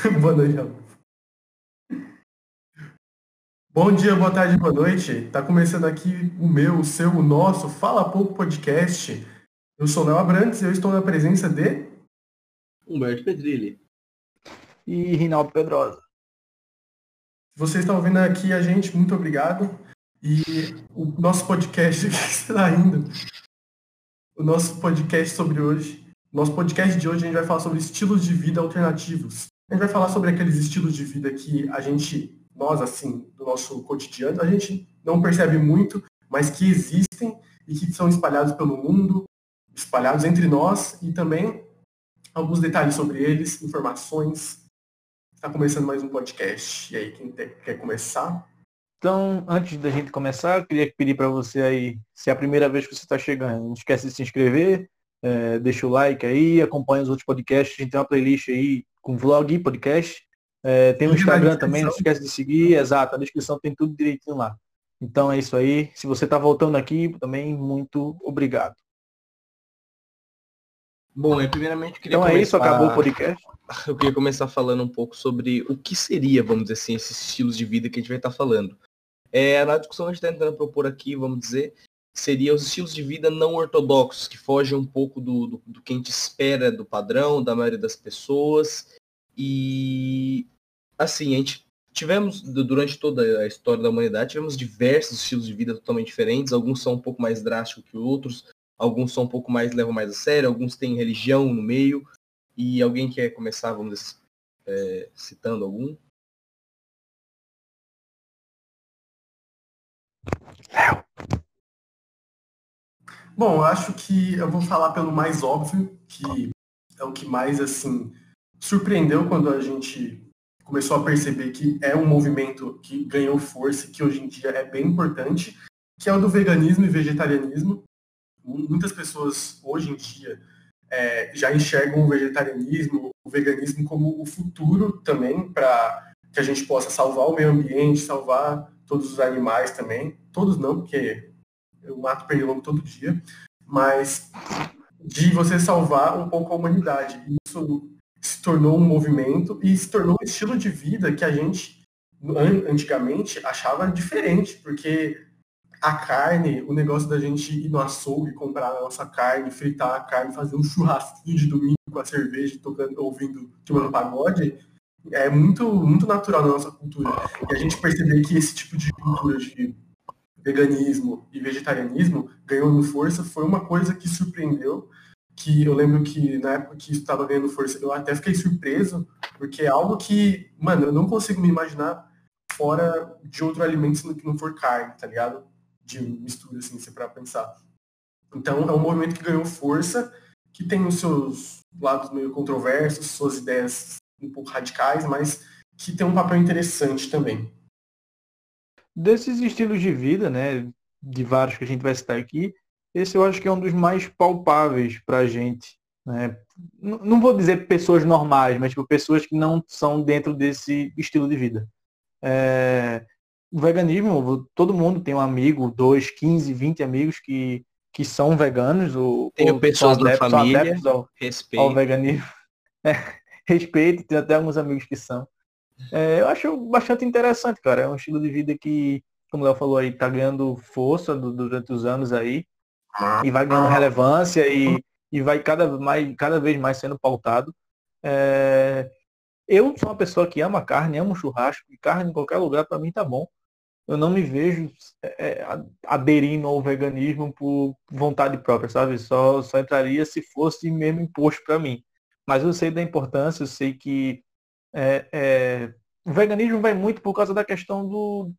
boa noite, Bom dia, boa tarde, boa noite. Tá começando aqui o meu, o seu, o nosso Fala Pouco Podcast. Eu sou Léo Abrantes e eu estou na presença de Humberto Pedrilli e Rinaldo Pedrosa. Se você está ouvindo aqui a gente, muito obrigado. E o nosso podcast, que está indo? O nosso podcast sobre hoje. Nosso podcast de hoje a gente vai falar sobre estilos de vida alternativos. A gente vai falar sobre aqueles estilos de vida que a gente, nós assim, do nosso cotidiano, a gente não percebe muito, mas que existem e que são espalhados pelo mundo, espalhados entre nós e também alguns detalhes sobre eles, informações. Está começando mais um podcast. E aí, quem quer começar? Então, antes da gente começar, eu queria pedir para você aí, se é a primeira vez que você está chegando, não esquece de se inscrever, é, deixa o like aí, acompanha os outros podcasts, a gente tem uma playlist aí com vlog e podcast. É, tem o Instagram também, não esquece de seguir, exato, a descrição tem tudo direitinho lá. Então é isso aí. Se você está voltando aqui, também muito obrigado. Bom, eu primeiramente queria Então começar... é isso, acabou o podcast. Eu queria começar falando um pouco sobre o que seria, vamos dizer assim, esses estilos de vida que a gente vai estar falando. É, na discussão a gente está tentando propor aqui, vamos dizer, seria os estilos de vida não ortodoxos, que fogem um pouco do, do, do que a gente espera do padrão, da maioria das pessoas. E assim, a gente tivemos, durante toda a história da humanidade, tivemos diversos estilos de vida totalmente diferentes, alguns são um pouco mais drásticos que outros, alguns são um pouco mais, levam mais a sério, alguns têm religião no meio. E alguém quer começar, vamos dizer, é, citando algum? Bom, acho que eu vou falar pelo mais óbvio, que é o que mais assim surpreendeu quando a gente começou a perceber que é um movimento que ganhou força e que hoje em dia é bem importante, que é o do veganismo e vegetarianismo. Muitas pessoas hoje em dia é, já enxergam o vegetarianismo, o veganismo como o futuro também para que a gente possa salvar o meio ambiente, salvar todos os animais também. Todos não, porque eu mato pernilongo todo dia, mas de você salvar um pouco a humanidade. Isso se tornou um movimento e se tornou um estilo de vida que a gente antigamente achava diferente, porque a carne, o negócio da gente ir no açougue, comprar a nossa carne, fritar a carne, fazer um churrasquinho de domingo com a cerveja, tocando, ouvindo, tomando pagode, é muito, muito natural na nossa cultura. E a gente perceber que esse tipo de cultura de veganismo e vegetarianismo ganhou força foi uma coisa que surpreendeu, que eu lembro que na época que estava ganhando força, eu até fiquei surpreso, porque é algo que, mano, eu não consigo me imaginar fora de outro alimento que não for carne, tá ligado? De mistura, assim, se para pensar. Então é um movimento que ganhou força, que tem os seus lados meio controversos, suas ideias um pouco radicais, mas que tem um papel interessante também. Desses estilos de vida, né, de vários que a gente vai citar aqui, esse eu acho que é um dos mais palpáveis para a gente. Né? Não vou dizer pessoas normais, mas tipo, pessoas que não são dentro desse estilo de vida. É... O veganismo, todo mundo tem um amigo, dois, 15, 20 amigos que, que são veganos. Ou, Tenho ou pessoas da família, ao, respeito. ao veganismo. É, respeito, tem até alguns amigos que são. É, eu acho bastante interessante, cara. É um estilo de vida que, como o Léo falou aí, tá ganhando força do, durante os anos aí. E vai ganhando relevância e, e vai cada, mais, cada vez mais sendo pautado. É, eu sou uma pessoa que ama carne, amo churrasco, e carne em qualquer lugar para mim tá bom. Eu não me vejo é, aderindo ao veganismo por vontade própria, sabe? Só, só entraria se fosse mesmo imposto para mim. Mas eu sei da importância, eu sei que é, é, o veganismo vai muito por causa da questão do.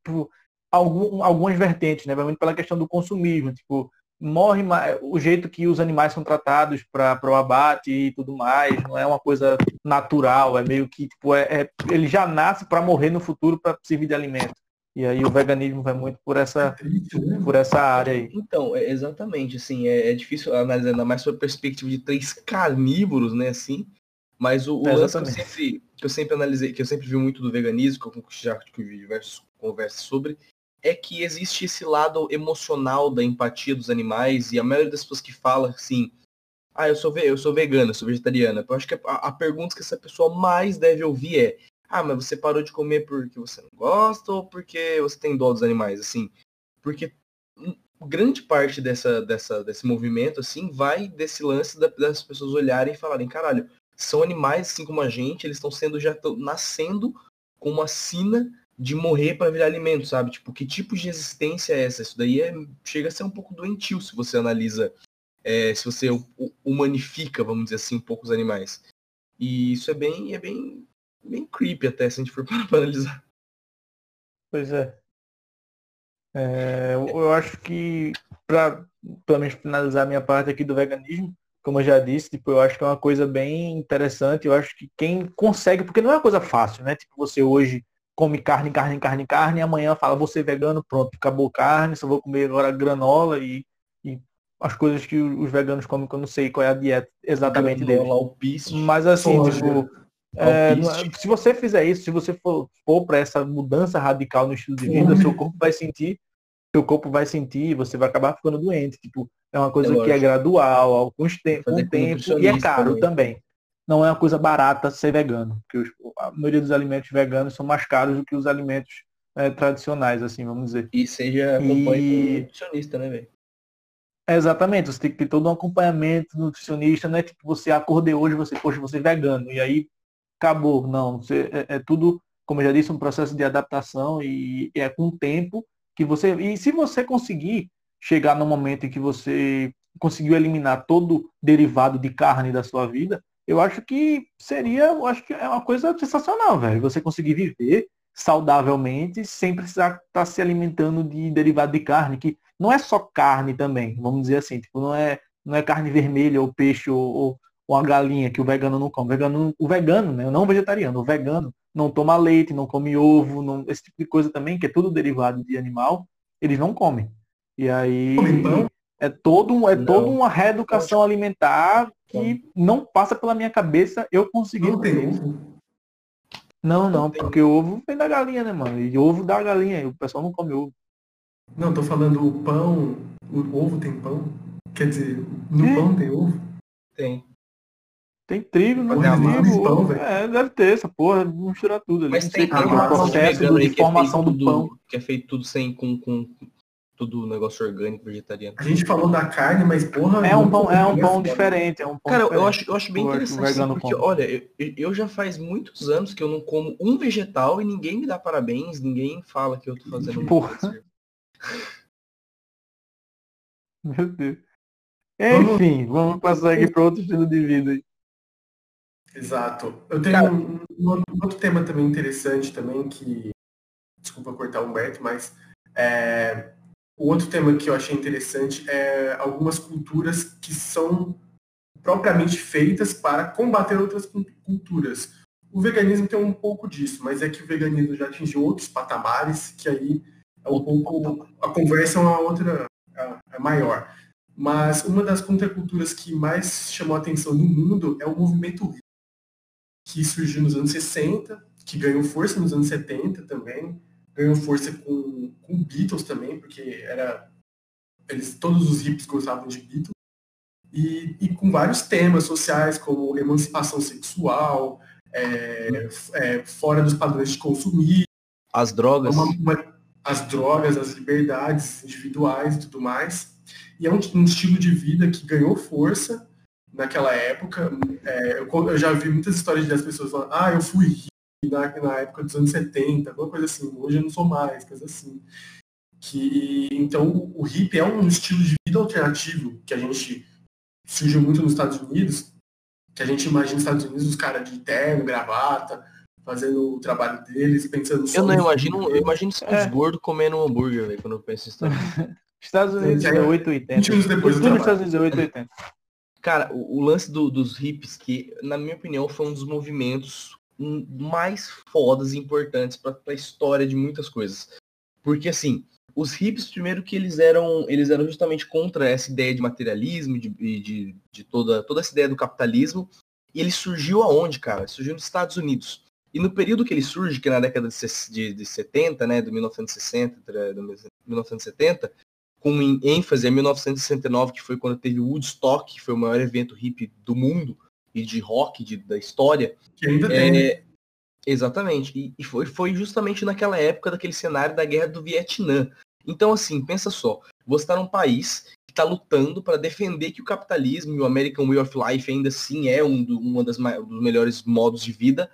Algum, algumas vertentes, né? Vai muito pela questão do consumismo. Tipo, morre o jeito que os animais são tratados para o abate e tudo mais, não é uma coisa natural, é meio que tipo, é, é ele já nasce para morrer no futuro para servir de alimento. E aí o veganismo vai muito por essa, por essa área aí. Então, é exatamente, assim, é, é difícil analisar ainda mais sobre a perspectiva de três carnívoros, né, assim. Mas o, o É, lance que eu, sempre, que eu sempre analisei, que eu sempre vi muito do veganismo, que eu já tive diversas conversas sobre, é que existe esse lado emocional da empatia dos animais, e a maioria das pessoas que fala, assim, ah, eu sou, eu sou vegana, sou vegetariana. Eu acho que a, a pergunta que essa pessoa mais deve ouvir é, ah, mas você parou de comer porque você não gosta ou porque você tem dó dos animais, assim? Porque grande parte dessa, dessa, desse movimento, assim, vai desse lance da, das pessoas olharem e falarem, caralho, são animais assim como a gente, eles estão sendo, já estão nascendo com uma sina de morrer para virar alimento, sabe? Tipo, que tipo de existência é essa? Isso daí é, chega a ser um pouco doentio se você analisa, é, se você humanifica, vamos dizer assim, um pouco os animais. E isso é bem, é bem, bem creepy até, se a gente for para analisar. Pois é. é eu acho que, para pelo menos finalizar a minha parte aqui do veganismo, como eu já disse, tipo, eu acho que é uma coisa bem interessante. Eu acho que quem consegue, porque não é uma coisa fácil, né? Tipo, você hoje come carne, carne, carne, carne, e amanhã fala, vou ser vegano, pronto, acabou carne, só vou comer agora granola e, e as coisas que os veganos comem, que eu não sei qual é a dieta exatamente granola, deles. Mas assim, tipo, é, é, se você fizer isso, se você for, for para essa mudança radical no estilo de vida, seu corpo vai sentir, seu corpo vai sentir, você vai acabar ficando doente. Tipo, é uma coisa é que é gradual, com, te com tempo e é caro também. também. Não é uma coisa barata ser vegano, porque os, a maioria dos alimentos veganos são mais caros do que os alimentos é, tradicionais, assim, vamos dizer. E seja acompanhe e... nutricionista, né, velho? exatamente, você tem que ter todo um acompanhamento nutricionista, não é tipo você acordei hoje, você, poxa, você é vegano, e aí acabou. Não, você, é, é tudo, como eu já disse, um processo de adaptação e, e é com o tempo que você. E se você conseguir chegar no momento em que você conseguiu eliminar todo derivado de carne da sua vida, eu acho que seria, eu acho que é uma coisa sensacional, velho. Você conseguir viver saudavelmente sem precisar estar tá se alimentando de derivado de carne, que não é só carne também, vamos dizer assim, tipo, não é, não é carne vermelha ou peixe ou, ou, ou a galinha que o vegano não come. O vegano, o vegano, né? Não o vegetariano, o vegano não toma leite, não come ovo, não, esse tipo de coisa também, que é tudo derivado de animal, eles não comem. E aí é todo é toda uma reeducação alimentar que não passa pela minha cabeça eu conseguir. Não tem ovo. Não, não, porque ovo vem da galinha, né, mano? E ovo da galinha, o pessoal não come ovo. Não, tô falando o pão, o ovo tem pão? Quer dizer, no é. pão tem ovo? Tem. Tem trigo, não tem trigo. Pão, é, deve ter essa porra, misturar tudo ali. Mas tem, tem um processo de formação é do pão. Que é feito tudo sem com, com, tudo negócio orgânico, vegetariano. A gente falou da carne, mas porra. É um pão, é um pão diferente, é um pão Cara, diferente. eu acho, eu acho bem interessante, assim, porque, olha, eu, eu, já faz muitos anos que eu não como um vegetal e ninguém me dá parabéns, ninguém fala que eu tô fazendo porra. Meu Deus. Enfim, vamos passar aqui para outro estilo de vida aí. Exato. Eu tenho Cara, um, um, outro tema também interessante também que. Desculpa cortar o Humberto, mas é, o outro tema que eu achei interessante é algumas culturas que são propriamente feitas para combater outras culturas. O veganismo tem um pouco disso, mas é que o veganismo já atingiu outros patamares que aí é um pouco a conversa é uma outra é, é maior. Mas uma das contraculturas que mais chamou a atenção no mundo é o movimento que surgiu nos anos 60, que ganhou força nos anos 70 também, ganhou força com, com Beatles também, porque era eles todos os hippies gostavam de Beatles e, e com vários temas sociais como emancipação sexual, é, é, fora dos padrões de consumir, as drogas, uma, uma, as drogas, as liberdades individuais e tudo mais. E é um, um estilo de vida que ganhou força naquela época. É, eu, eu, já vi muitas histórias das pessoas falando, ah, eu fui na, na época dos anos 70, alguma coisa assim, hoje eu não sou mais, coisa assim. Que, então o hip é um estilo de vida alternativo que a gente surgiu muito nos Estados Unidos, que a gente imagina nos Estados Unidos os caras de terno, gravata, fazendo o trabalho deles, pensando Eu não imagino, eu imagino os é. gordos comendo um hambúrguer, véio, quando eu penso em Estados Unidos. Estados Unidos é 880. depois Tudo nos Estados Unidos é 880. Cara, o, o lance do, dos hips, que na minha opinião foi um dos movimentos mais fodas e importantes para a história de muitas coisas. Porque assim, os hippies, primeiro que eles eram, eles eram justamente contra essa ideia de materialismo, de, de, de toda, toda essa ideia do capitalismo. E ele surgiu aonde, cara? Surgiu nos Estados Unidos. E no período que ele surge, que é na década de, de, de 70, né, do 1960, do 1970, com ênfase em 1969, que foi quando teve o Woodstock, que foi o maior evento hippie do mundo e de rock de, da história. Que ainda é, tem. Exatamente. E, e, foi, foi justamente naquela época daquele cenário da guerra do Vietnã. Então, assim, pensa só. Você está num país que está lutando para defender que o capitalismo e o American Way of Life ainda assim é um, do, uma das um dos melhores modos de vida,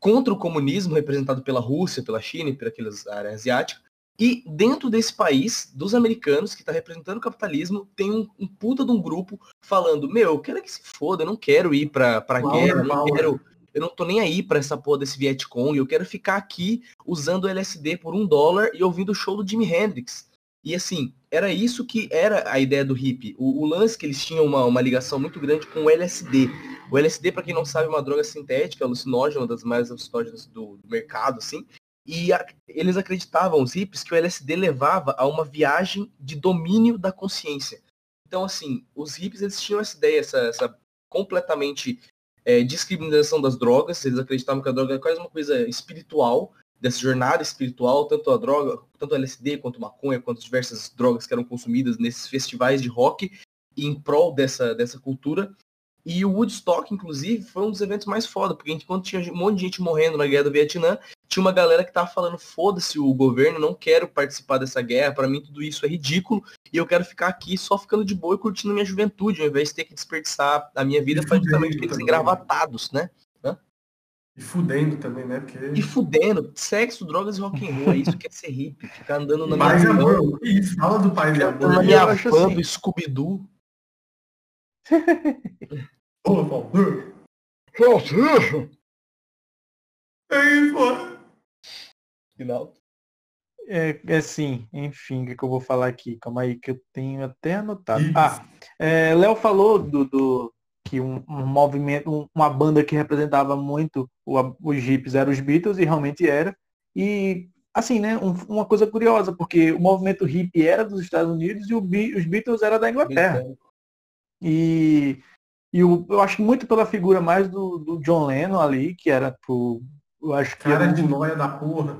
contra o comunismo representado pela Rússia, pela China e por aquelas áreas asiáticas. E dentro desse país, dos americanos, que está representando o capitalismo, tem um, um, puta de um grupo falando, meu, eu quero que se foda, eu não quero ir pra, pra guerra, eu não quero. Eu não tô nem aí pra essa porra desse Vietcong, eu quero ficar aqui usando LSD por um dólar e ouvindo o show do Jimi Hendrix. E assim, era isso que era a ideia do hippie. O, o lance que eles tinham uma, uma ligação muito grande com o LSD. O LSD, para quem não sabe, é uma droga sintética, alucinógena, uma das mais alucinógenas do, do mercado, assim. E a, eles acreditavam, os hippies, que o LSD levava a uma viagem de domínio da consciência. Então, assim, os hippies, eles tinham essa ideia, essa, essa completamente é, discriminação das drogas. Eles acreditavam que a droga é quase uma coisa espiritual, dessa jornada espiritual, tanto a droga, tanto o LSD quanto maconha, quanto diversas drogas que eram consumidas nesses festivais de rock em prol dessa, dessa cultura. E o Woodstock, inclusive, foi um dos eventos mais foda, porque enquanto tinha um monte de gente morrendo na guerra do Vietnã, tinha uma galera que tava falando, foda-se o governo, não quero participar dessa guerra, para mim tudo isso é ridículo, e eu quero ficar aqui só ficando de boa e curtindo minha juventude, ao invés de ter que desperdiçar a minha vida para justamente aqueles engravatados, né? E fudendo também, né? Porque... E fudendo, sexo, drogas e rock and roll, é isso que é ser hippie, ficar andando na paz minha amor, isso, fala do paz e amor. Na minha van assim... do Scooby-Doo. Ô, Valdir. É isso, mano. Final. É, é assim, enfim, o que, que, eu vou falar aqui? Calma aí, que eu tenho até anotado. Isso. Ah, é, Léo falou do, do que um, um movimento, um, uma banda que representava muito o, os hippies era os Beatles, e realmente era. E, assim, né, um, uma coisa curiosa, porque o movimento hippie era dos Estados Unidos e o, os Beatles era da Inglaterra. E e o, eu acho muito pela figura mais do, do John Lennon ali, que era pro. Eu acho que. Cara era, de noia da porra.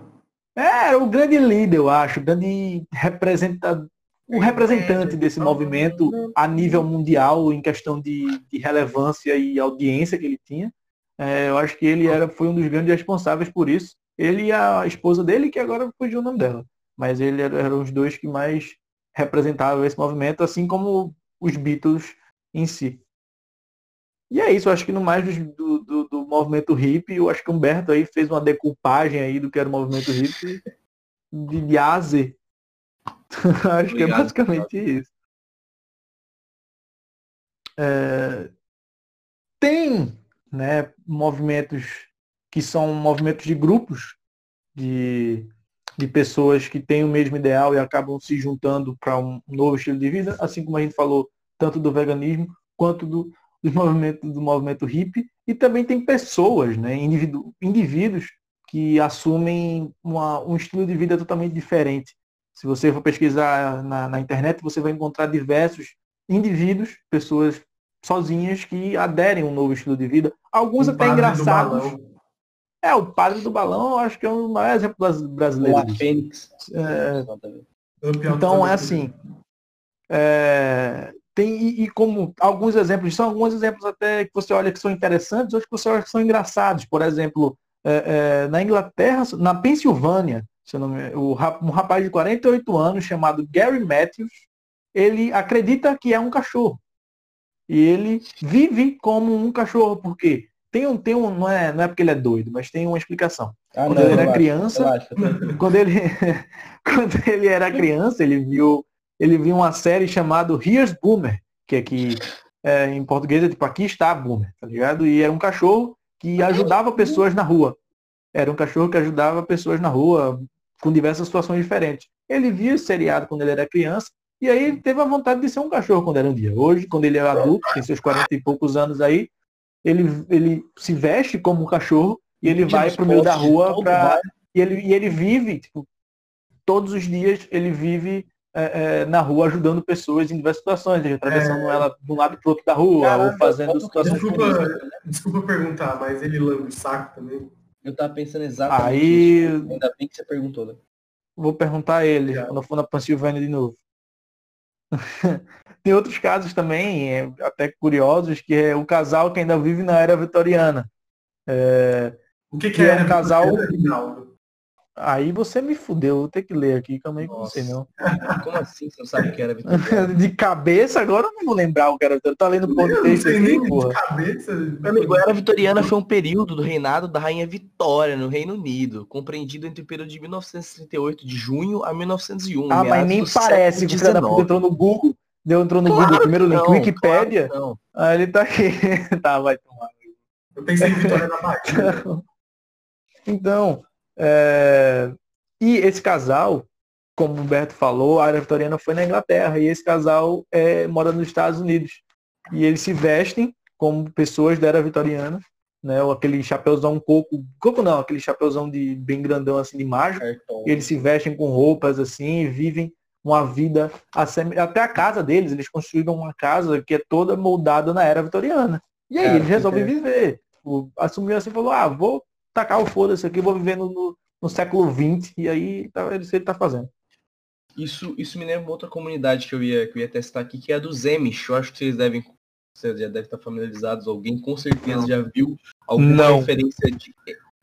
É, era o grande líder, eu acho, o grande representante, o representante desse movimento a nível mundial em questão de, de relevância e audiência que ele tinha. É, eu acho que ele era, foi um dos grandes responsáveis por isso. Ele e a esposa dele, que agora fugiu o nome dela. Mas ele era, eram os dois que mais representavam esse movimento, assim como os Beatles em si. E é isso, eu acho que no mais do, do movimento hippie, eu acho que o Humberto aí fez uma decupagem aí do que era o movimento hippie de, de A a Z. acho Obrigado, que é basicamente isso. É... Tem né, movimentos que são movimentos de grupos de, de pessoas que têm o mesmo ideal e acabam se juntando para um novo estilo de vida, assim como a gente falou tanto do veganismo quanto do, do movimento, do movimento hippie, e também tem pessoas, né, indivíduo, indivíduos que assumem uma, um estilo de vida totalmente diferente. Se você for pesquisar na, na internet, você vai encontrar diversos indivíduos, pessoas sozinhas que aderem a um novo estilo de vida. Alguns o até engraçados. É, o padre do balão, eu acho que é um dos maiores exemplos brasileiros. O Fênix. É, então é assim. É, tem, e, e, como alguns exemplos, são alguns exemplos até que você olha que são interessantes, outros que você olha que são engraçados. Por exemplo, é, é, na Inglaterra, na Pensilvânia, o, um rapaz de 48 anos chamado Gary Matthews, ele acredita que é um cachorro. E ele vive como um cachorro, porque tem um, tem um não, é, não é porque ele é doido, mas tem uma explicação. Ah, quando não, ele era acho, criança, quando ele, quando ele era criança, ele viu ele viu uma série chamada Here's Boomer, que é que é, em português é tipo aqui está Boomer, tá ligado? E era um cachorro que ajudava pessoas na rua. Era um cachorro que ajudava pessoas na rua com diversas situações diferentes. Ele via esse seriado quando ele era criança e aí teve a vontade de ser um cachorro quando era um dia. Hoje, quando ele é adulto, tem seus 40 e poucos anos aí, ele, ele se veste como um cachorro e ele vai pro meio da rua pra, e, ele, e ele vive, tipo, todos os dias ele vive é, é, na rua ajudando pessoas em diversas situações, atravessando é... ela de um lado para o outro da rua, Caramba, ou fazendo situações. Desculpa, desculpa perguntar, mas ele lambe o saco também? Eu tava pensando exatamente Aí... Isso. Ainda bem que você perguntou, né? Vou perguntar a ele, Já. quando eu for na Pensilvânia de novo. Tem outros casos também, é, até curiosos, que é o casal que ainda vive na era vitoriana. É, o que, que, que é, é um casal? Aí você me fudeu, vou ter que ler aqui, calma aí que não sei não. Como assim você não sabe o que era vitoriana? de cabeça, agora eu não vou lembrar o que era vitoriana. Tá lendo ponto texto aqui, porra. De cabeça. Meu amigo, a era vitoriana foi um período do reinado da rainha Vitória no Reino Unido, compreendido entre o período de 1938 de junho a 1901. Ah, mas nem parece que você entrou no Google, deu entrou no claro Google, primeiro link, não, Wikipédia. Claro ah, ele tá aqui. tá, vai tomar. Eu pensei em Vitória na Bahia. então, é... E esse casal, como o Humberto falou, a área vitoriana foi na Inglaterra e esse casal é, mora nos Estados Unidos. E eles se vestem como pessoas da era vitoriana, né? Ou aquele chapéuzão coco, coco não, aquele chapéuzão de bem grandão assim de mágico. eles se vestem com roupas assim e vivem uma vida até a casa deles, eles construíram uma casa que é toda moldada na era vitoriana. E aí eles resolvem viver. assumiu assim, falou: "Ah, vou tacar o foda-se aqui, vou viver no, no, século XX, e aí tá, ele, ele tá fazendo. Isso, isso me lembra uma outra comunidade que eu ia, que eu ia testar aqui, que é a dos Emish. Eu acho que vocês devem. Vocês já devem estar familiarizados. Alguém com certeza já viu alguma Não. referência de.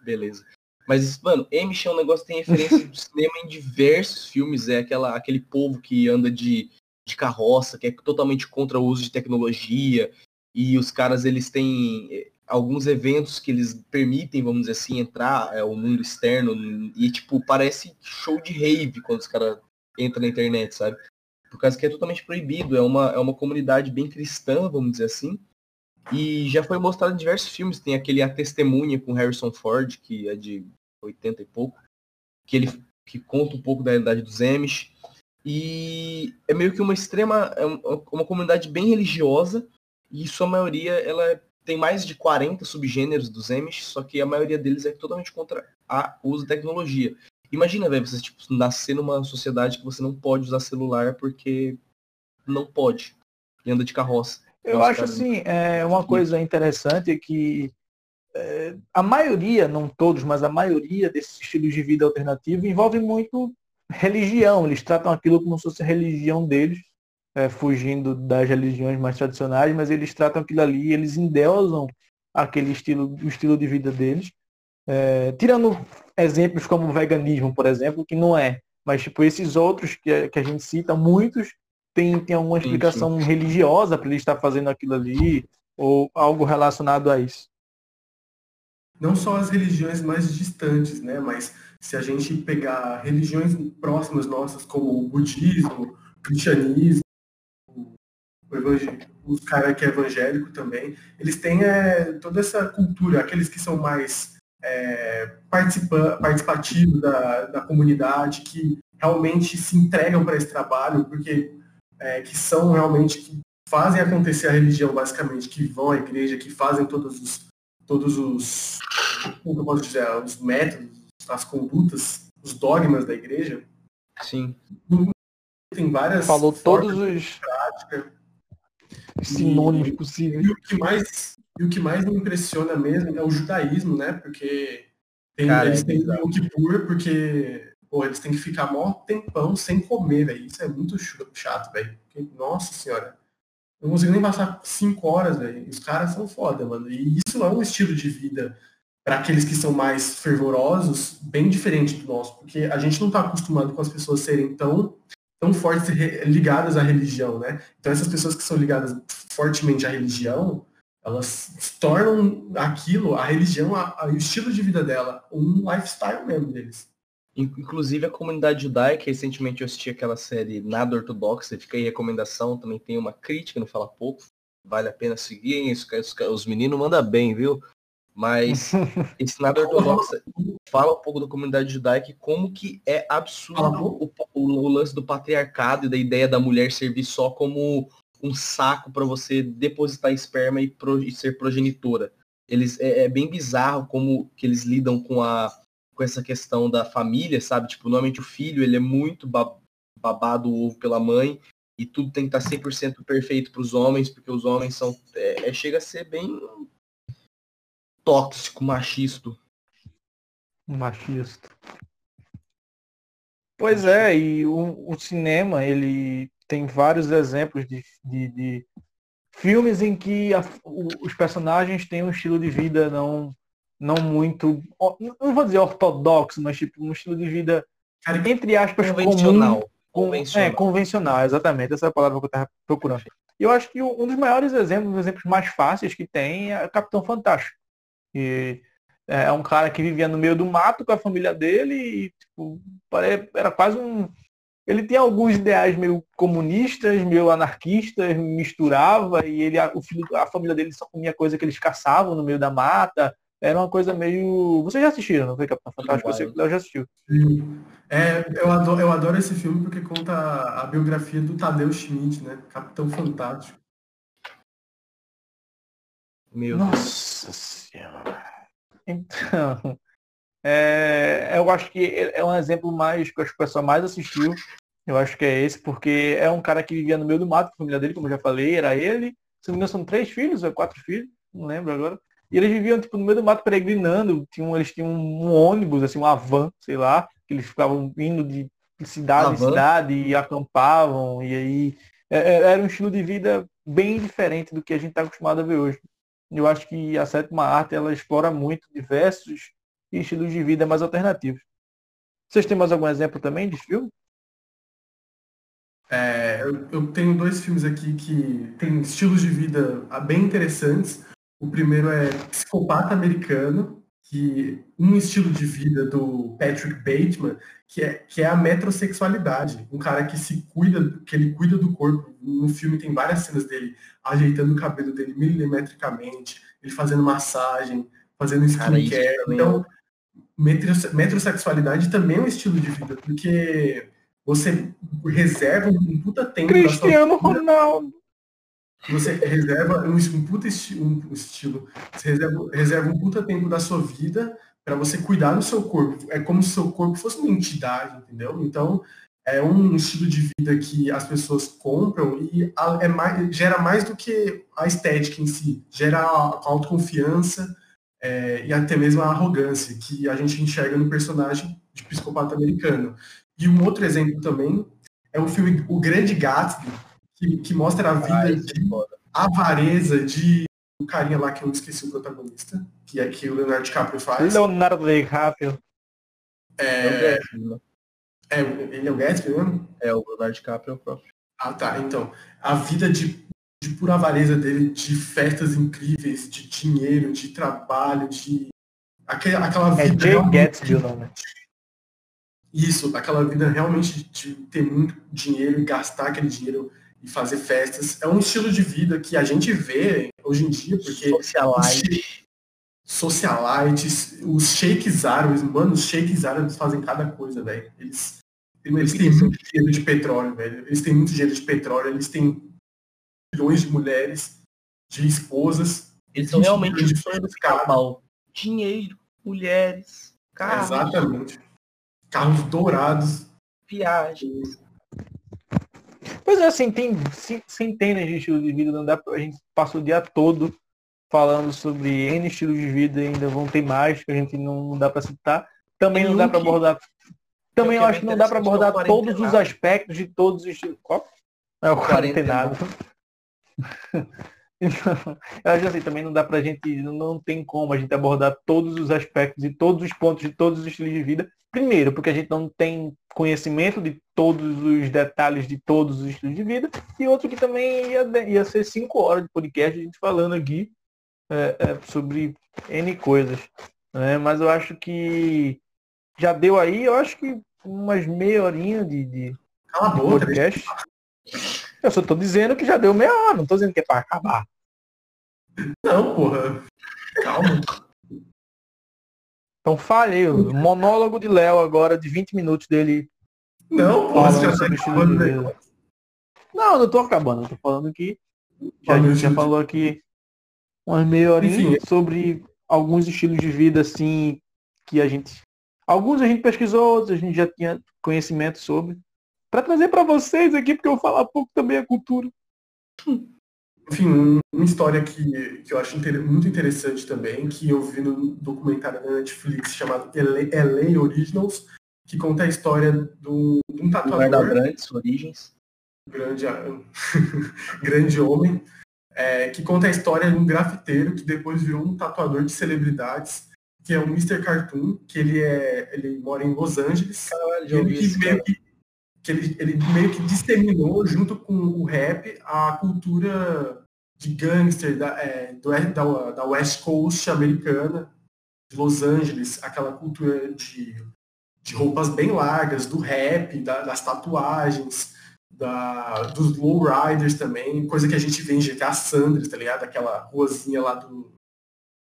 Beleza. Mas, mano, Emish é um negócio que tem referência do cinema em diversos filmes. É aquela, aquele povo que anda de, de carroça, que é totalmente contra o uso de tecnologia. E os caras, eles têm alguns eventos que eles permitem, vamos dizer assim, entrar é, o mundo externo e tipo parece show de rave quando os caras entram na internet, sabe? Por causa que é totalmente proibido, é uma, é uma comunidade bem cristã, vamos dizer assim. E já foi mostrado em diversos filmes, tem aquele A Testemunha com Harrison Ford, que é de 80 e pouco, que ele que conta um pouco da realidade dos Amish. E é meio que uma extrema, é uma comunidade bem religiosa, e sua maioria ela é tem mais de 40 subgêneros dos Amish, só que a maioria deles é totalmente contra a uso de tecnologia. Imagina, velho, você tipo, nascer numa sociedade que você não pode usar celular porque não pode. E anda de carroça. Eu Nossa, acho cara, assim, é uma coisa interessante é que é, a maioria, não todos, mas a maioria desses estilos de vida alternativo envolve muito religião. Eles tratam aquilo como se fosse a religião deles é, fugindo das religiões mais tradicionais, mas eles tratam aquilo ali, eles endeusam aquele estilo, o estilo de vida deles. É, tirando exemplos como o veganismo, por exemplo, que não é, mas tipo esses outros que, que a gente cita, muitos têm, têm alguma explicação sim, sim. religiosa para ele estar fazendo aquilo ali, ou algo relacionado a isso. Não só as religiões mais distantes, né? Mas se a gente pegar religiões próximas nossas, como o budismo, o cristianismo, os caras que é evangélico também, eles têm é, toda essa cultura, aqueles que são mais é, participa participativos da, da comunidade, que realmente se entregam para esse trabalho, porque é, que são realmente, que fazem acontecer a religião, basicamente, que vão à igreja, que fazem todos os, todos os, como eu posso dizer, os métodos, as condutas, os dogmas da igreja. Sim. Tem várias Falou todos os prática sinônimos possíveis. E o que mais e o que mais me impressiona mesmo é o judaísmo, né? Porque tem, Cara, eles têm o Kippur, porque pô, eles têm que ficar mó tempão sem comer, velho. Isso é muito chato, velho. Nossa senhora. Eu não consigo nem passar cinco horas, velho. Os caras são foda, mano. E isso é um estilo de vida para aqueles que são mais fervorosos, bem diferente do nosso, porque a gente não está acostumado com as pessoas serem tão tão fortes ligadas à religião, né? Então essas pessoas que são ligadas fortemente à religião, elas tornam aquilo, a religião, a, a, o estilo de vida dela, um lifestyle mesmo deles. Inclusive a comunidade judaica, recentemente eu assisti aquela série Nada Ortodoxa, fica aí recomendação, também tem uma crítica no Fala Pouco, vale a pena seguir, os, os meninos mandam bem, viu? Mas esse nada ortodoxo fala um pouco da comunidade judaica e como que é absurdo o, o, o, lance do patriarcado e da ideia da mulher servir só como um saco para você depositar esperma e, pro, e ser progenitora. Eles é, é, bem bizarro como que eles lidam com a com essa questão da família, sabe? Tipo, normalmente o filho, ele é muito babado o ovo pela mãe e tudo tem que estar 100% perfeito para os homens, porque os homens são é, é, chega a ser bem tóxico, machisto. Machista. Pois é, e o, o, cinema, ele tem vários exemplos de, de, de filmes em que a, o, os personagens têm um estilo de vida não, não muito, não vou dizer ortodoxo, mas tipo um estilo de vida, entre aspas, convencional. Comum, convencional. É, convencional, exatamente. Essa é a palavra que eu estava procurando. E eu acho que um dos maiores exemplos, um dos exemplos mais fáceis que tem é o Capitão Fantástico. E é um cara que vivia no meio do mato com a família dele e tipo, era quase um. Ele tinha alguns ideais meio comunistas, meio anarquistas, misturava, e ele, o filho, a família dele só comia coisa que eles caçavam no meio da mata. Era uma coisa meio. Vocês já assistiram, não foi Capitão Fantástico? Você já assistiu. Sim. É, eu, adoro, eu adoro esse filme porque conta a biografia do Tadeu Schmidt, né? Capitão Fantástico. Meu Nossa Senhora. Então, é, eu acho que é um exemplo mais que o pessoal mais assistiu. Eu acho que é esse, porque é um cara que vivia no meio do mato, a família dele, como eu já falei, era ele. Se não me engano, são três filhos, ou quatro filhos, não lembro agora. E eles viviam tipo, no meio do mato peregrinando. Tinham, eles tinham um ônibus, assim, uma van, sei lá, que eles ficavam indo de cidade em cidade e acampavam. E aí é, é, era um estilo de vida bem diferente do que a gente está acostumado a ver hoje. Eu acho que a sétima arte ela explora muito diversos estilos de vida mais alternativos. Vocês têm mais algum exemplo também de filme? É, eu, eu, tenho dois filmes aqui que têm estilos de vida bem interessantes. O primeiro é Psicopata Americano, que um estilo de vida do Patrick Bateman, que é, que é a metrosexualidade. Um cara que se cuida, que ele cuida do corpo. No filme tem várias cenas dele ajeitando o cabelo dele milimetricamente, ele fazendo massagem, fazendo skincare. Então, metrosexualidade também é um estilo de vida, porque você reserva um puta tempo. Cristiano Ronaldo você reserva um, um puta esti um, um estilo, você reserva, reserva um puta tempo da sua vida para você cuidar do seu corpo. É como se seu corpo fosse uma entidade, entendeu? Então, é um estilo de vida que as pessoas compram e é mais, gera mais do que a estética em si, gera a autoconfiança é, e até mesmo a arrogância que a gente enxerga no personagem de psicopata americano. E um outro exemplo também é o filme O Grande Gatsby, que, que mostra a vida Ai, de avareza de um carinha lá que eu esqueci o protagonista, que é que o Leonardo DiCaprio faz. Leonardo DiCaprio. É, é, ele é o Gatsby mesmo? É, o Leonardo DiCaprio é o próprio. Ah, tá. Então, a vida de, de pura avareza dele, de festas incríveis, de dinheiro, de trabalho, de... Aquela, aquela é vida... É Jay Gatsby o nome. Isso, aquela vida realmente de ter muito dinheiro e gastar aquele dinheiro e fazer festas. É um estilo de vida que a gente vê hoje em dia, porque. Socialite. Socialites, os shakes árabes, mano, os shakes árabes fazem cada coisa, velho. Eles, eles têm muito dinheiro de petróleo, velho. Eles têm muito dinheiro de petróleo, eles têm milhões de mulheres, de esposas. Eles são realmente de sonho carnaval. Dinheiro, mulheres, carros. Exatamente. Carros dourados. Viagens. Pois é, assim, tem centenas de estilos de vida, não dá pra, a gente passa o dia todo falando sobre N estilos de vida e ainda vão ter mais que a gente não, não dá para citar. Também tem não dá para abordar. Também eu acho que não dá para abordar todos os aspectos de todos os estilos. Qual? É o quarentenado. eu acho assim, também não dá pra gente, não tem como a gente abordar todos os aspectos e todos os pontos de todos os estilos de vida. Primeiro, porque a gente não tem conhecimento de todos os detalhes de todos os estilos de vida. E outro que também ia, ia ser cinco horas de podcast a gente falando aqui é, é, sobre N coisas. Né? Mas eu acho que já deu aí, eu acho que umas meia horinha de, de, Cala de podcast. Eu só tô dizendo que já deu meia hora, não tô dizendo que é para acabar. Não, porra. Calma. Então falei, o monólogo de Léo agora de 20 minutos dele. Não, você já tá acabando, né? Não, não tô acabando, eu tô falando que já, a gente já falou aqui umas meia horinha sobre alguns estilos de vida assim que a gente. Alguns a gente pesquisou, outros a gente já tinha conhecimento sobre. para trazer para vocês aqui, porque eu vou falar pouco também a cultura. Enfim, uma história que, que eu acho muito interessante também, que eu vi no documentário da Netflix chamado LA Originals, que conta a história do, de um tatuador. Guarda Brandes, Origens. grande, grande homem, é, que conta a história de um grafiteiro que depois virou um tatuador de celebridades, que é o Mr. Cartoon, que ele, é, ele mora em Los Angeles. Caralho, ele, que meio que, que ele, ele meio que disseminou, junto com o rap, a cultura de gangster da, é, do, da, da West Coast americana, de Los Angeles, aquela cultura de, de roupas bem largas, do rap, da, das tatuagens, da, dos lowriders também, coisa que a gente vê em GTA Sanders, tá ligado? Aquela ruazinha lá do,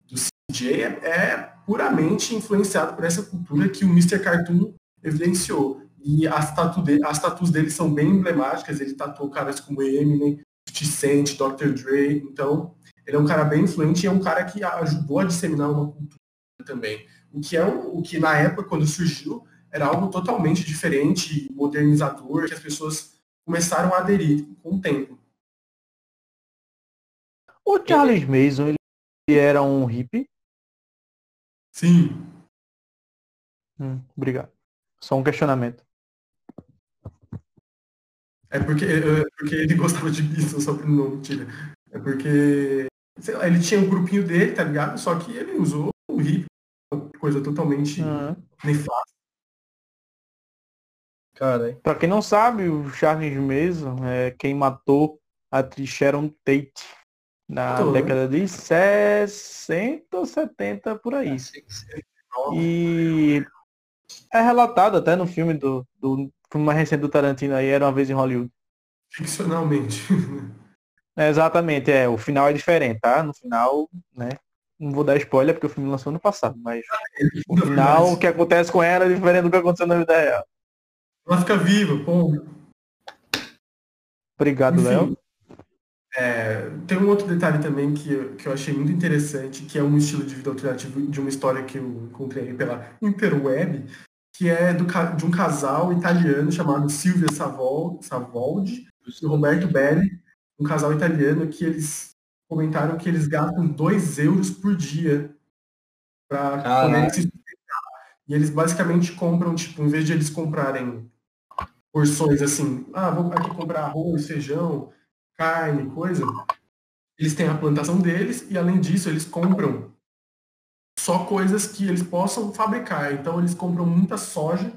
do CJ é, é puramente influenciado por essa cultura que o Mr. Cartoon evidenciou. E as, tatu de, as tatus dele são bem emblemáticas, ele tatuou caras como Eminem, 50 Cent, Dr. Dre, então ele é um cara bem influente e é um cara que ajudou a disseminar uma cultura também. O que é o que na época, quando surgiu, era algo totalmente diferente, modernizador, que as pessoas começaram a aderir com o tempo. O Charles Mason, ele era um hippie? Sim. Hum, obrigado. Só um questionamento. É porque, é porque ele gostava de isso, só para não mentira. É porque, sei lá, ele tinha um grupinho dele, tá ligado? Só que ele usou o hip, coisa totalmente uhum. nefasta. Cara, pra quem não sabe, o Charles Mason é quem matou a atriz Sharon Tate na Tô, né? década de 60 ou 70 por aí. E é relatado até no filme do, do filme mais recente do Tarantino aí, Era Uma Vez em Hollywood. Ficcionalmente. É, exatamente, é. O final é diferente, tá? No final, né? Não vou dar spoiler porque o filme lançou no passado, mas o final, o que acontece com ela é diferente do que aconteceu na vida real. Ela fica viva, pô. Obrigado, Léo. É, tem um outro detalhe também que, que eu achei muito interessante, que é um estilo de vida alternativo de uma história que eu encontrei pela interweb, que é do, de um casal italiano chamado Silvia Savol, Savoldi e Roberto Belli, um casal italiano que eles comentaram que eles gastam 2 euros por dia para poder se sustentar. E eles basicamente compram, tipo, em vez de eles comprarem porções assim, ah, vou aqui comprar arroz, feijão, carne, coisa. Eles têm a plantação deles e além disso eles compram só coisas que eles possam fabricar. Então eles compram muita soja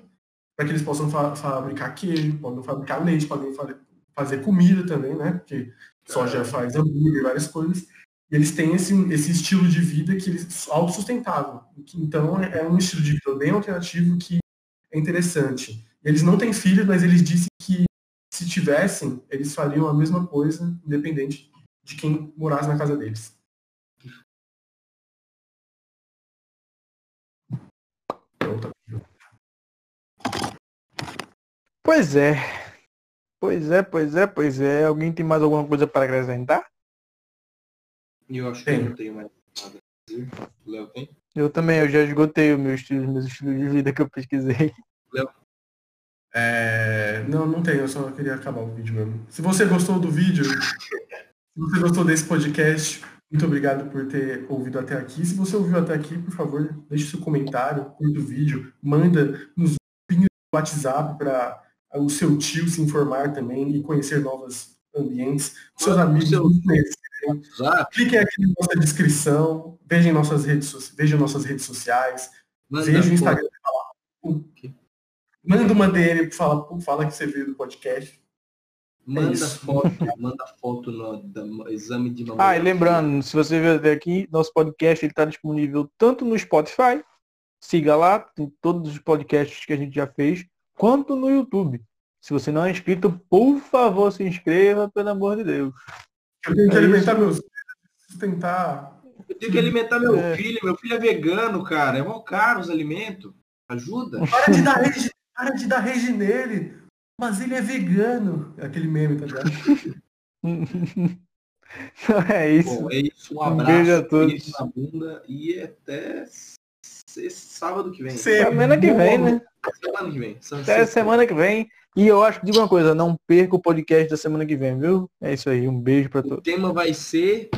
para que eles possam fa fabricar queijo, podem fabricar leite, podem fa fazer comida também, né? Porque soja é. faz hambúrguer, várias coisas. E eles têm esse, esse estilo de vida que eles autossustentável. Então é um estilo de vida bem alternativo que é interessante. Eles não têm filhos, mas eles dizem que se tivessem, eles fariam a mesma coisa, independente de quem morasse na casa deles. Pois é. Pois é, pois é, pois é. Alguém tem mais alguma coisa para acrescentar? Eu acho que eu não tenho mais nada a dizer. Léo tem? Eu também, eu já esgotei os meus estilos, meus estilos de vida que eu pesquisei. Léo? É... Não, não tem, eu só queria acabar o vídeo mesmo. Se você gostou do vídeo, se você gostou desse podcast, muito obrigado por ter ouvido até aqui. Se você ouviu até aqui, por favor, deixe seu comentário, curta o vídeo, manda nos WhatsApp para o seu tio se informar também e conhecer novos ambientes, seus amigos seu... conhecerem. Cliquem aqui na nossa descrição, vejam nossas redes, vejam nossas redes sociais, vejam o Instagram. Manda uma DM fala, fala que você viu do podcast. Manda é foto, manda foto no, do exame de mamografia. Ah, e lembrando, se você ver até aqui, nosso podcast está disponível tanto no Spotify, siga lá, tem todos os podcasts que a gente já fez, quanto no YouTube. Se você não é inscrito, por favor, se inscreva, pelo amor de Deus. Eu tenho que é alimentar isso. meus filhos, sustentar. Eu tenho que alimentar meu é. filho, meu filho é vegano, cara. É mal caro os alimentos. Ajuda. Para de dar rede, para de dar rede nele. Mas ele é vegano. É aquele meme, tá ligado? é isso. Bom, é isso. Um abraço. Um beijo a todos. Na bunda e até sábado que vem. Semana que vem, né? Semana que vem. Até semana que vem. E eu acho que digo uma coisa, não perca o podcast da semana que vem, viu? É isso aí, um beijo para todos. O tema vai ser